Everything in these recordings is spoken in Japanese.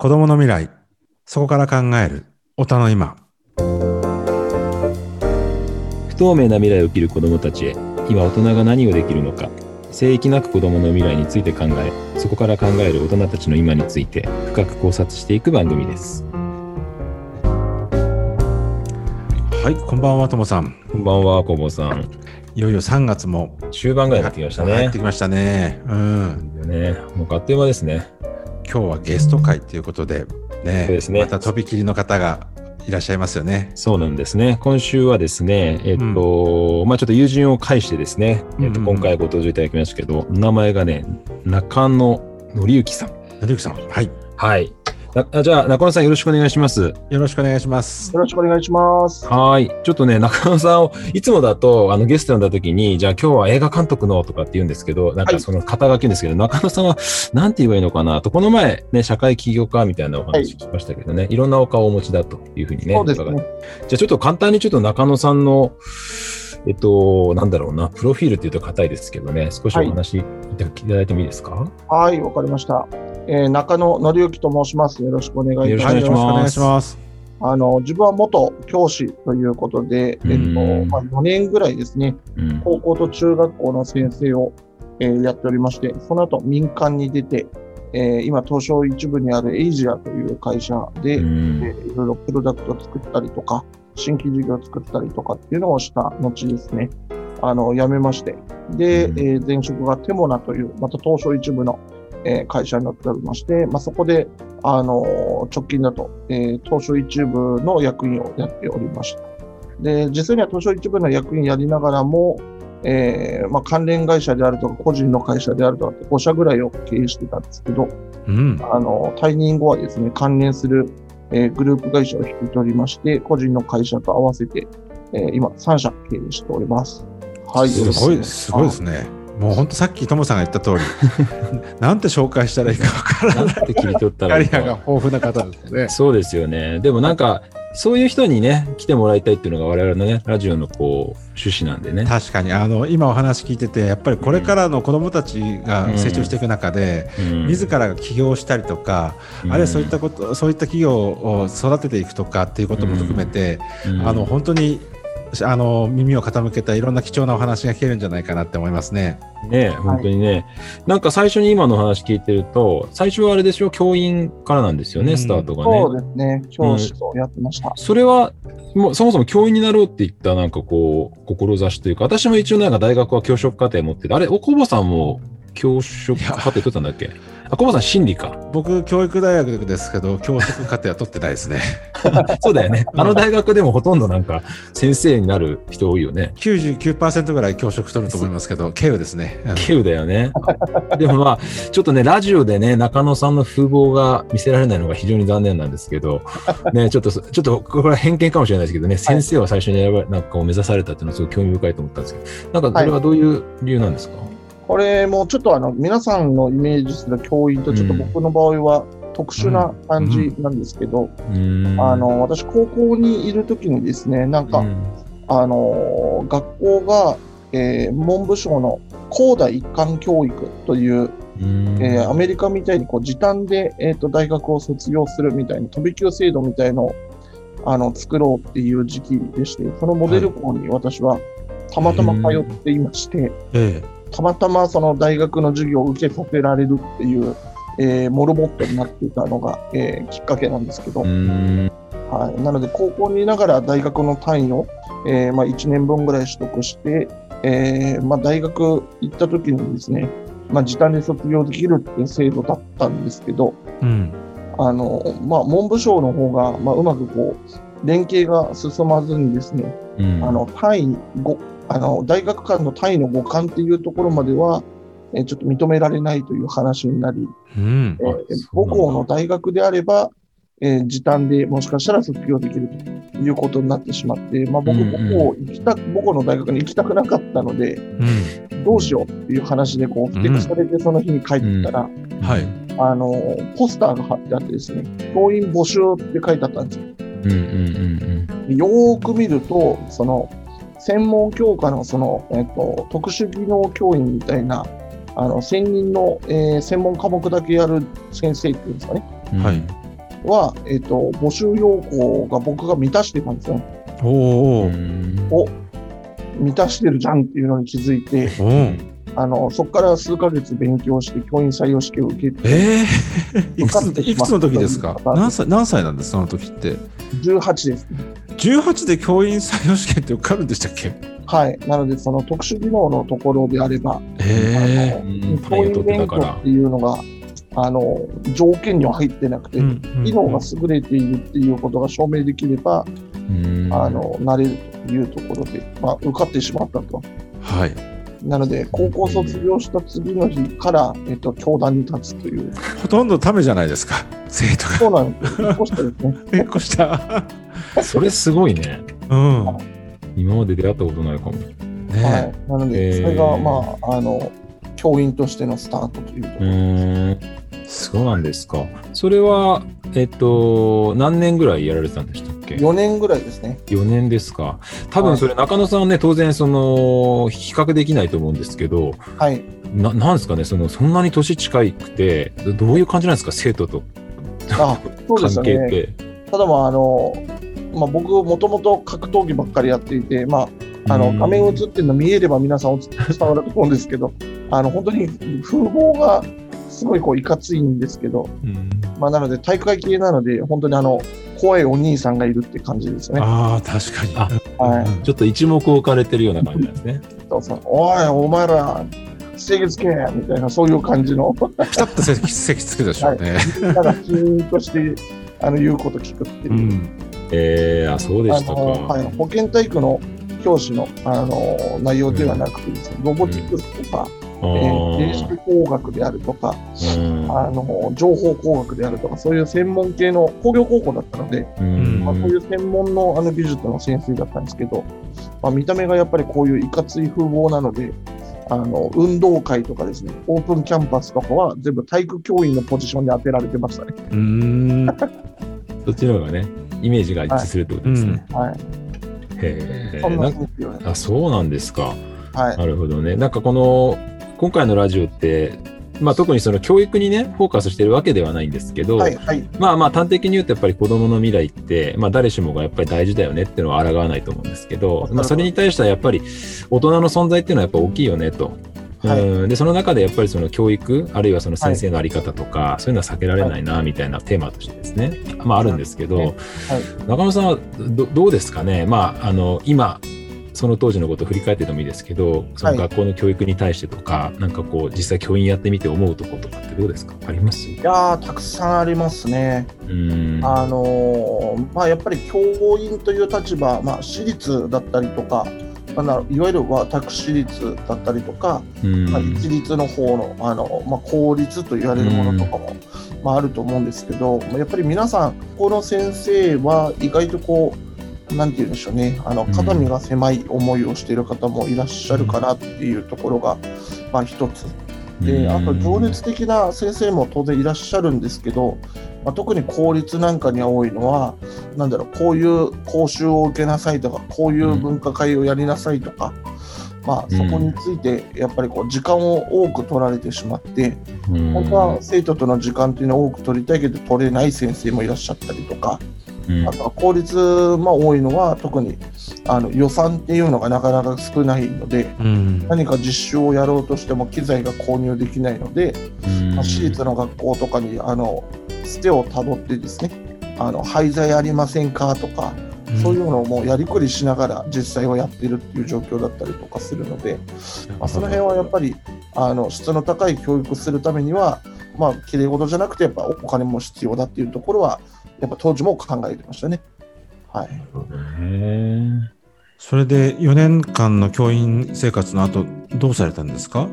子供の未来、そこから考える、大人の今。不透明な未来を生きる子供たちへ、今大人が何をできるのか、聖域なく子供の未来について考え、そこから考える大人たちの今について深く考察していく番組です。はい、こんばんは、ともさん。こんばんは、こぼさん。いよいよ3月も終盤ぐらいになってきましたね入って。きましたね。うん。ね、もうあっという間ですね。今日はゲスト会ということで、ね、そうですねまたとびきりの方がいらっしゃいますよね。そうなんですね。今週はですね、えっと、まあちょっと友人を介してですね、えっと、うん今回ご登場いただきましたけど、名前がね、中野紀之さん。なるゆきさん、はい。はい。なあじゃあ、中野さんよろしくお願いします。よろしくお願いします。よろしくお願いします。はい。ちょっとね、中野さんを、いつもだと、あの、ゲスト呼んだ時に、じゃあ今日は映画監督の？とかって言うんですけど、なんはいかその肩書きですけど、中野さんは、なんて言えばいいのかな？と、この前、ね、社会起業家みたいなお話聞きましたけどね、い、ろんなお顔をお持ちだというふうにね。そうですね。じゃあちょっと簡単にちょっと中野さんの、えっと、なんだろうな、プロフィールっていうと硬いですけどね、少しお話いただいてもいいですか、はい、わかりました。えー中野紀之と申します。よろしくお願いいたします。はいよろしくお願いします。あの、自分は元教師ということで、えっうんと、まあ、4年ぐらいですね、うん。高校と中学校の先生を、えーやっておりまして、その後民間に出て、えー今、東証一部にあるエイジアという会社で、うん。えーいろいろプロダクトを作ったりとか、新規事業を作ったりとかっていうのをした後ですね、あの、辞めまして、で、うん。えー前職がテモナという、また東証一部の、えー会社になっておりまして、まあ、そこで、あのー直近だと、えー東証一部の役員をやっておりました。で、実際には東証一部の役員やりながらも、えーまあ、関連会社であるとか、個人の会社であるとかって5社ぐらいを経営してたんですけど、うん。あの、退任後はですね、関連する、えーグループ会社を引き取りまして、個人の会社と合わせて、えー今、3社経営しております。はい。すごい、すごいですね。もう本当さっきともさんが言った通り、なんて紹介したらいいかわからない。て切り取ったキらいいかャリアが豊富な方ですね。そうですよね。でもなんか、そういう人にね、来てもらいたいっていうのが我々のね、ラジオのこう、趣旨なんでね。確かにあの今お話聞いててやっぱりこれからの子どもたちが成長していく中で、うん自らが起業したりとか、あるいはそういったことそういった企業を育てていくとかっていうことも含めて、うんあの本当にあの耳を傾けたいろんな貴重なお話が聞けるんじゃないかなって思いますね。ね、本当にね、なんか最初に今の話聞いてると、最初はあれでしょ、教員からなんですよね、うんスタートがそうね。ですね。教師をやってました。それは、もうそもそも教員になろうって言ったなんかこう、志というか、私も一応なんか大学は教職課程持ってて、あれ、おこぼさんも教職課程取ったんだっけ？あ、こぼさん心理か？僕教育大学ですけど教職課程は取ってないですね。そうだよね。あの大学でもほとんどなんか先生になる人多いよね。99%ぐらい教職取ると思いますけど経由ですね。うん稀有だよね。でもまあ、ちょっとね、ラジオでね、中野さんの風貌が見せられないのが非常に残念なんですけど、ね、ちょっと、ちょっと、これは偏見かもしれないですけどね、先生は最初に選ばなんかを目指されたっていうのはすごい興味深いと思ったんですけど、なんかそれはどういう理由なんですか、これもちょっとあの、皆さんのイメージする教員とちょっと僕の場合は特殊な感じなんですけど、うーん。あ、の、私高校にいる時にですね、なんか、うん。あの、学校が、えー文部省の高大一貫教育という、うん。えーアメリカみたいにこう時短で、えー、と大学を卒業するみたいな飛び級制度みたいのをあの作ろうっていう時期でして、そのモデル校に私はたまたま通っていまして、えたまたまその大学の授業を受けさせられるっていう、えーモルモットになっていたのが、えーきっかけなんですけど、はい、なので高校にいながら大学の単位を、えーまあ、1年分ぐらい取得して、えーまあ、大学行った時にですね、まあ、時短で卒業できるっていう制度だったんですけど、えうん。あのまあ、文部省の方が、まあ、うまくこう連携が進まずにですね、うん。あの単位ごあの大学間の単位の互換っていうところまでは、えーちょっと認められないという話になり、うん。え母校の大学であれば、えー時短でもしかしたら卒業できるということになってしまって、まあ、僕、うんうん。母校行きた母校の大学に行きたくなかったので、うん。どうしようっていう話でこう、ふてくされてその日に帰ったら、はい。あのポスターが貼ってあってですね、教員募集って書いてあったんですよ。うんうんうんでよーく見ると、その専門教科のその、えっと、特殊技能教員みたいな、あの専任の、えー専門科目だけやる先生っていうんですかね。うんはいは、えっ、と、募集要項が僕が満たしてたんですよ。おお、お満たしてるじゃんっていうのに気づいて、あの、そこから数ヶ月勉強して教員採用試験を受けて、ええいくつ、の時ですか？うん何歳、何歳なんですその時って？18ですね。18で教員採用試験って受かるんでしたっけ？はい。なので、その特殊技能のところであれば、ええうん教員免許っていうのが、あの、条件には入ってなくて、技能が優れているっていうことが証明できれば、あの、なれるというところで、まあ、受かってしまったと。はい。なので、高校卒業した次の日から、えっと、教壇に立つという、ほとんどためじゃないですか、生徒が。そうなんですよ。一個下ですね。結構した。それすごいね。うん。ね今まで出会ったことないかも。え。はい。なのへで、ーそれが、まあ、あの、教員としてのスタートというとこうろ。ーん。そうなんですか。それは、えっと、何年ぐらいやられてたんでしたっけ？4年ぐらいですね。4年ですか。多分それ中野さんはね、当然その、比較できないと思うんですけど、はい。ななんですかね、その、そんなに年近くて、どどういう感じなんですか、生徒とあ、そうですね。係って。ただまあ、あの、まあ、僕、もともと格闘技ばっかりやっていて、まあ、あの、うん画面映ってるの見えれば皆さんお 伝わると思うんですけど、あの、本当に風貌がすごいこう、いかついんですけど、うんまあ、なので、体育会系なので、本当にあの、怖いお兄さんがいるって感じですね。ああ、確かに。あはいうんちょっと一目置かれてるような感じなんですね。そうそうおい、お前ら、清潔系みたいな、そういう感じの、ピタッと席 席つくでしょうね。みんながキーンとして、あの、言うこと聞くっていうう。ん。えー、あ、そうでしたか。はい、保健体育の教師のあの内容ではなくてですね、ロボティクスとか、あえー電ー。子工学であるとか、うん。あの情報工学であるとか、そういう専門系の工業高校だったので、うん。まあ、そういう専門のあの美術の先生だったんですけど、まあ、見た目がやっぱりこういういかつい風貌なので、あの運動会とかですね、オープンキャンパスとかは全部体育教員のポジションに当てられてましたね。うーん。そっちの方がね、イメージが一致するってことですね。はい。へえあ、そうなんですか。はい。なるほどね。なんかこの、今回のラジオって、まあ特にその教育にね、フォーカスしてるわけではないんですけど、はい。はい。まあまあ端的に言うとやっぱり子供の未来って、まあ誰しもがやっぱり大事だよねっていうのは抗わないと思うんですけど、まあそれに対してはやっぱり大人の存在っていうのはやっぱ大きいよねと。はい。うん。でその中でやっぱりその教育あるいはその先生のあり方とか、そういうのは避けられないなみたいなテーマとしてですね、まああるんですけど、はい。中野さんはどどうですかね？まああの今その当時のことを振り返ってでもいいですけどそのはい学校の教育に対してとか、なんかこう実際教員やってみて思うところとかってどうですか？あります？いやー、たくさんありますね。うん。あのーまあ、やっぱり教員という立場、まあ、私立だったりとか、まあないわゆる私立だったりとか、うん。まあ、一律の方のあの、まあ、公立と言われるものとかも、まあ、あると思うんですけど、まあやっぱり皆さん、この先生は意外とこう、なんて言うんでしょうね、あのうん。肩身が狭い思いをしている方もいらっしゃるかなっていうところが、まあ、一つ。で、あと情熱的な先生も当然いらっしゃるんですけど、まあ、特に公立なんかには多いのは、なんだろう、こういう講習を受けなさいとか、こういう分科会をやりなさいとか、まあ、そこについてやっぱりこう時間を多く取られてしまって、うん。本当は生徒との時間っていうのを多く取りたいけど取れない先生もいらっしゃったりとか、うん。あとは公立、まあ、多いのは特にあの予算っていうのがなかなか少ないので、うん。何か実習をやろうとしても機材が購入できないので、うん。まあ私立の学校とかにあのつてをたどってですねあの廃材ありませんかとか、そういうのをもうやりくりしながら実際はやってるっていう状況だったりとかするので、まあ、その辺はやっぱりあの質の高い教育するためには、まあ綺麗事じゃなくてやっぱお金も必要だっていうところはやっぱ当時も考えてましたね。はい、へそれで4年間の教員生活の後、どうされたんですか？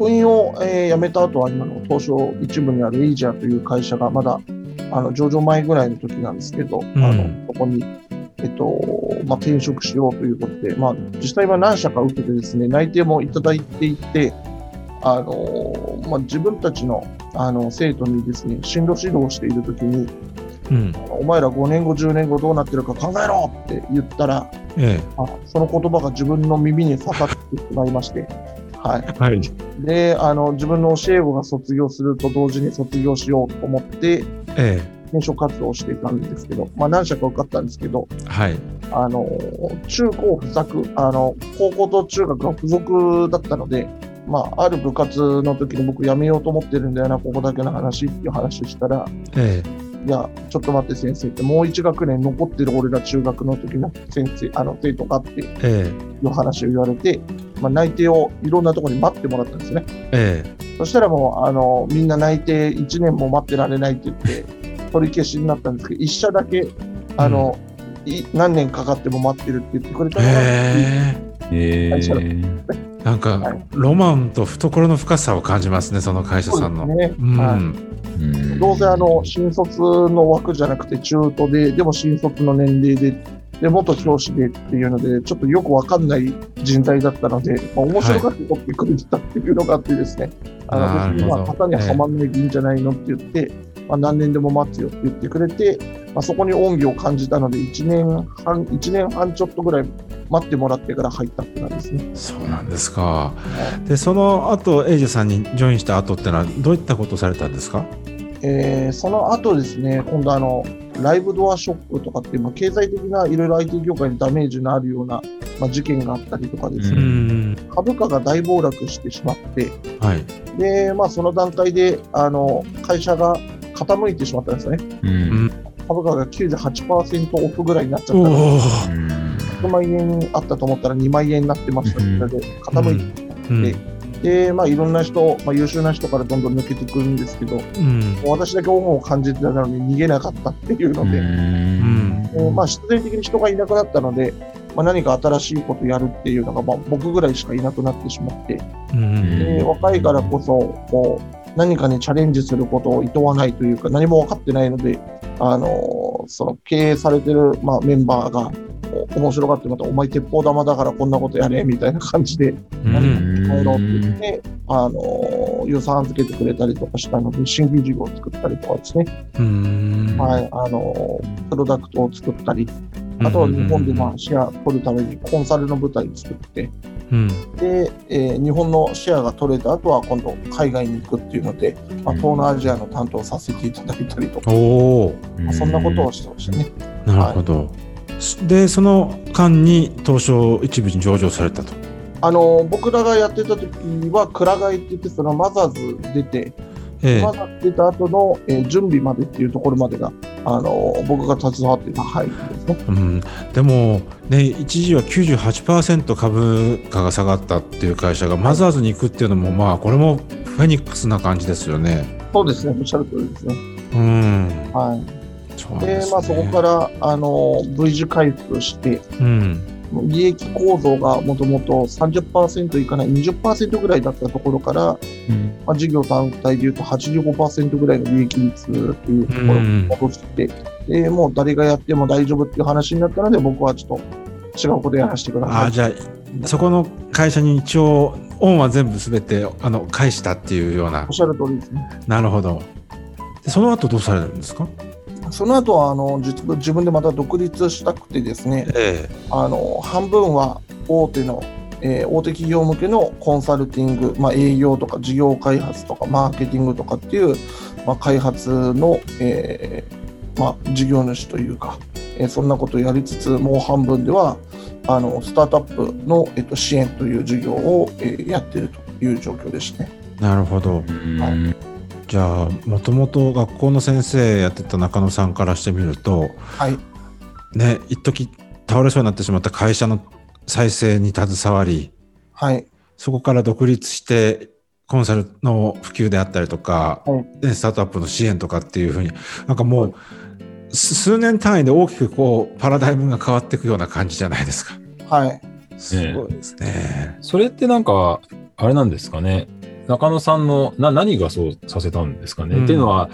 教員を、えー辞めた後は今の東証一部にあるエイジアという会社がまだあの上場前ぐらいの時なんですけど、んあのそこに、えっとまあ、転職しようということで、まあ、実際は何社か受けてですね内定もいただいていて、あのまあ、自分たちのあの生徒にですね進路指導をしている時にうん。お前ら5年後10年後どうなってるか考えろって言ったらえあその言葉が自分の耳に刺さってしまいまして。はい、え。はい。で、あの、自分の教え子が卒業すると同時に卒業しようと思って、え転職活動をしていたんですけど、まあ、何社か受かったんですけど、はい。あの、中高不作、あの、高校と中学が付属だったので、まあ、ある部活の時に僕辞めようと思ってるんだよな、ここだけの話っていう話したら、えいや、ちょっと待って先生って、もう一学年残ってる俺ら中学の時の先生、あの、生徒がってええいう話を言われて、まあ、内定をいろんなところに待ってもらったんですね。えそしたらもう、あの、みんな内定1年も待ってられないって言って、取り消しになったんですけど、一社だけ、あの、い何年かかっても待ってるって言ってくれたえのが、へえ。会社だー、えなんか、はい。ロマンと懐の深さを感じますね、その会社さんの。ね。うん、はい。うん。どうせあの、新卒の枠じゃなくて中途で、でも新卒の年齢で、で、元教師でっていうので、ちょっとよくわかんない人材だったので、まあ、面白がって取ってくれてたっていうのがあってですね、あの、別にまあ、型にはまんないでいいんじゃないのって言って、まあ、何年でも待つよって言ってくれて、まあ、そこに恩義を感じたので、1年半、1年半ちょっとぐらい待ってもらってから入ったって感じですね。そうなんですか。で、その後、エイジさんにジョインした後ってのは、どういったことをされたんですか？えーその後ですね、今度あの、ライブドアショックとかっていう、まあ、経済的ないろいろ IT 業界にダメージのあるような、まあ、事件があったりとかですうね、ん。株価が大暴落してしまって、はい。で、まあ、その段階で、あの、会社が傾いてしまったんですよね。うん株価が98%オフぐらいになっちゃったおので、お。100万円あったと思ったら2万円になってましたので、傾いてうん。でで、まあ、いろんな人、まあ、優秀な人からどんどん抜けてくるんですけど、うん。私だけ恩を感じてたのに逃げなかったっていうので、うんえーまあ、必然的に人がいなくなったので、まあ、何か新しいことやるっていうのが、まあ、僕ぐらいしかいなくなってしまって、うん。で若いからこそこう何かにチャレンジすることを厭わないというか何も分かってないので、あのーその経営されてる、まあ、メンバーがお面白がってまたお前鉄砲玉だからこんなことやれみたいな感じでうん。帰ろうって言って、あのー予算預けてくれたりとかしたので新規事業を作ったりとかですね、うん。はいあのープロダクトを作ったりあとは日本でまあシェア取るためにコンサルの舞台を作って、うん。で、えー日本のシェアが取れた後は今度海外に行くっていうので、まあ、東南アジアの担当をさせていただいたりとか、おお。まあそんなことをしてましたね。なるほど。で、その間に東証一部に上場されたと。あの僕らがやってた時は、くら替えって言って、そのマザーズ出て、ええマザーズ出た後の、えー準備までっていうところまでが、あの僕が携わっていた範囲ですね。うん、でも、ね、一時は98%株価が下がったっていう会社がマザーズに行くっていうのも、まあ、これもフェニックスな感じですよね。そうですね、おっしゃる通りですね。うん。はい。でまあ、そこから、あの V 字回復して、うん。利益構造がもともと30%いかない20%ぐらいだったところから、まあ、事業単体でいうと85%ぐらいの利益率っていうところを戻して、でもう誰がやっても大丈夫っていう話になったので、僕はちょっと違うことやらせてください。ああ、じゃあ、そこの会社に一応、恩は全部すべてあの返したっていうようなおっ。しゃる通りですね。なるほど。でその後どうされるんですか？その後はあの実自分でまた独立したくてですね、えあの半分は大手の、えー大手企業向けのコンサルティング、まあ、営業とか事業開発とかマーケティングとかっていう、まあ、開発の、えーまあ、事業主というか、えーそんなことをやりつつもう半分ではあのスタートアップの、えっと、支援という事業を、えーやっているという状況でしたね。えなるほど。うんじゃあ、もともと学校の先生やってた中野さんからしてみると、はい、ね、一時倒れそうになってしまった会社の再生に携わり、はい、そこから独立して、コンサルの普及であったりとか、はいねスタートアップの支援とかっていうふうに、なんかもう、す数年単位で大きくこう、パラダイムが変わっていくような感じじゃないですか。はい、すごいですね。それってなんか、あれなんですかね。中野さんのな何がそうさせたんですかね？うん。っていうのは、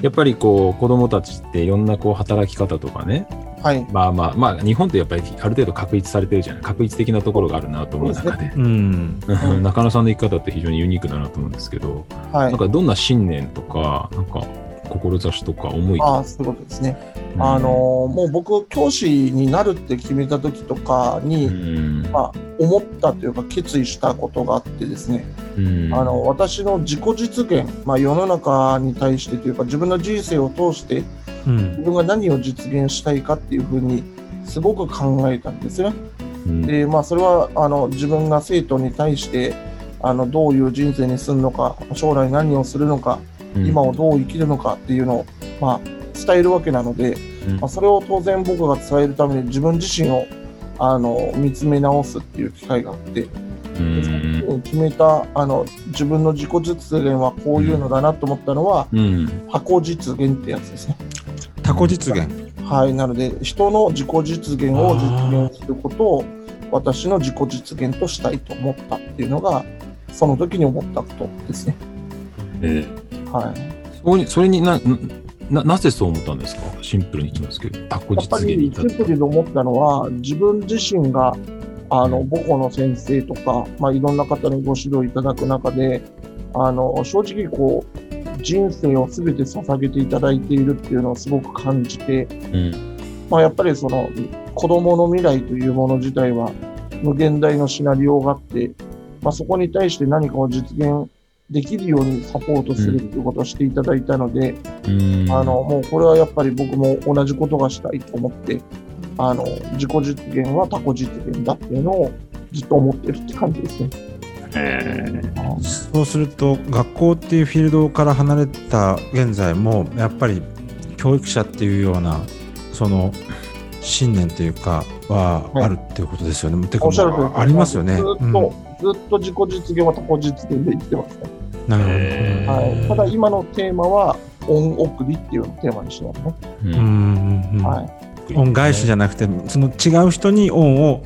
やっぱりこう子供たちっていろんなこう働き方とかね、はい、まあまあまあ日本ってやっぱりある程度確立されてるじゃない、確立的なところがあるなと思う中で、うん。うん。中野さんの生き方って非常にユニークだなと思うんですけど、はい。なん。かどんな信念とか、なんか志とか思いとか。ああ、そういうことですね。うんあのもう僕、教師になるって決めた時とかに、うんまあ、思ったというか、決意したことがあってですね、うんあの私の自己実現、まあ、世の中に対してというか、自分の人生を通して、うん自分が何を実現したいかっていうふうにすごく考えたんですね。うんで、まあ、それはあの自分が生徒に対してあのどういう人生にするのか、将来何をするのか、今をどう生きるのかっていうのを、まあ、伝えるわけなので、うんまあ、それを当然僕が伝えるために自分自身をあの見つめ直すっていう機会があって、決めたあの自分の自己実現はこういうのだなと思ったのは、うん箱実現ってやつですね。タコ実現。はい、なので人の自己実現を実現することを私の自己実現としたいと思ったっていうのがその時に思ったことですね。えはい、そこにそれになななぜそう思ったんですか？シンプルに言いますけど、タコやっぱ実現にシンプルに思ったのは自分自身があのうん母校の先生とか、まあ、いろんな方にご指導いただく中であの正直こう人生を全て捧げていただいているっていうのをすごく感じて、うん。まあ、やっぱりその子供の未来というもの自体は無限大のシナリオがあって、まあ、そこに対して何かを実現できるようにサポートするっていうことをしていただいたので、うんあのもうこれはやっぱり僕も同じことがしたいと思って、あの自己実現は他己実現だっていうのをずっと思ってるって感じですね。そうすると学校っていうフィールドから離れた現在もやっぱり教育者っていうようなその信念というかははいあるっていうことですよね。てかおっしゃる通りありますよね。ずっと、うんずっと自己実現は他己実現で生きてますね。なるほど。はい、ただ今のテーマは恩送りっていうテーマにしてますね。ううんはい恩返しじゃなくてその違う人に恩を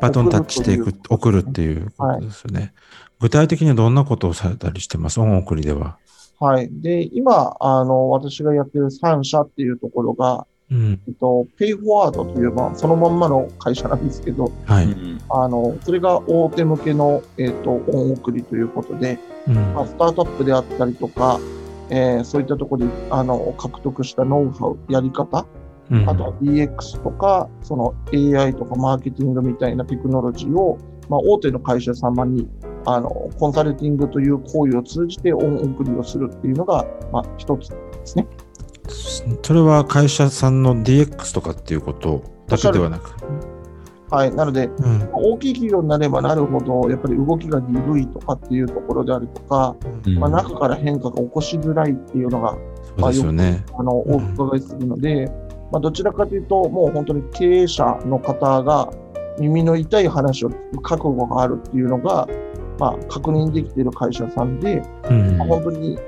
バトンタッチしていく送るっていうことですよね。具体的にはどんなことをされたりしてます？恩送りでは。はい。で、今、あの、私がやってる3社っていうところが、うん、えっと、ペイフォワードという、まあ、そのまんまの会社なんですけど、はい。あの、それが大手向けの、えっと、恩送りということで、うんまあ、スタートアップであったりとか、えーそういったところで、あの、獲得したノウハウ、やり方、うんあとは DX とか、その AI とかマーケティングみたいなテクノロジーを、まあ、大手の会社様に、あの、コンサルティングという行為を通じて恩送りをするっていうのが、まあ、一つですね。それは会社さんの DX とかっていうことだけではなく。はい。なので、うん大きい企業になればなるほど、やっぱり動きが鈍いとかっていうところであるとか、うんまあ、中から変化が起こしづらいっていうのが、そうですよね。あの、お伺いするので、まあ、どちらかというと、もう本当に経営者の方が耳の痛い話を聞く覚悟があるっていうのが、まあ、確認できている会社さんで、うんまあ本当に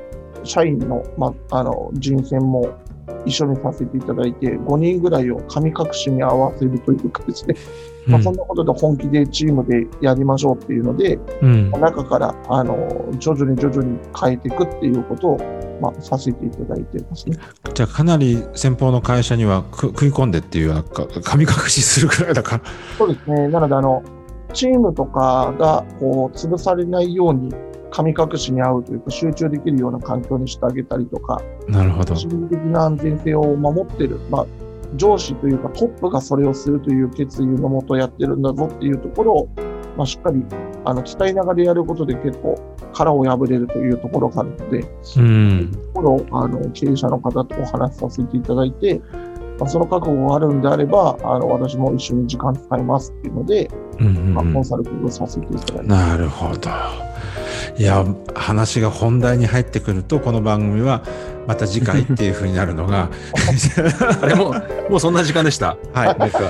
社員の,、まあ、あの人選も一緒にさせていただいて、5人ぐらいを神隠しに合わせるというかですね、まあ、そんなことで本気でチームでやりましょうっていうので、うん中からあの徐々に徐々に変えていくっていうことを、まあ、させていただいてますね。じゃあかなり先方の会社にはく食い込んでっていうなんか神隠しするくらいだから。そうですね。なので、あの、チームとかが、こう、潰されないように、神隠しに合うというか、集中できるような環境にしてあげたりとか、なるほど。心理的な安全性を守ってる、まあ、上司というかトップがそれをするという決意のもとやってるんだぞっていうところを、まあ、しっかりあの伝えながらやることで結構殻を破れるというところがあるので、うん。ところをあの経営者の方とお話しさせていただいて、まあ、その覚悟があるんであれば、あの私も一緒に時間使いますっていうので、うんうんまあ、うんコンサルティングをさせていただいて、なるほど。いや、話が本題に入ってくると、この番組はまた次回っていうふうになるのが、あれもう、もうそんな時間でした。はい。なんか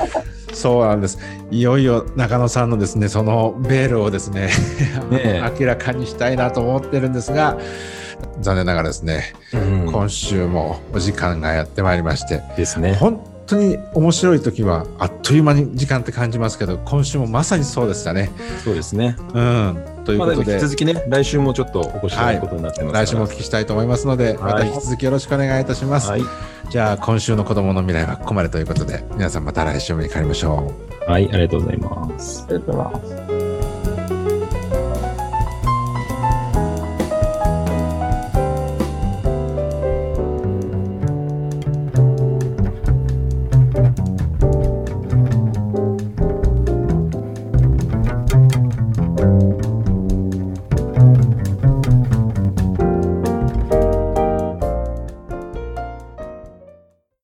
そうなんです。いよいよ中野さんのですね、そのベールをですね、ねえ明らかにしたいなと思ってるんですが、残念ながらですね、うん今週もお時間がやってまいりまして、ですね。本当に面白い時はあっという間に時間って感じますけど、今週もまさにそうでしたね。そうですね。うん。ということで、引き続きね、来週もちょっとお越しいただくことになってますから、来週もお聞きしたいと思いますので、また引き続きよろしくお願いいたします。はい。じゃあ、今週の子供の未来はここまでということで、皆さんまた来週お目にかかりましょう。はい、ありがとうございます。ありがとうございます。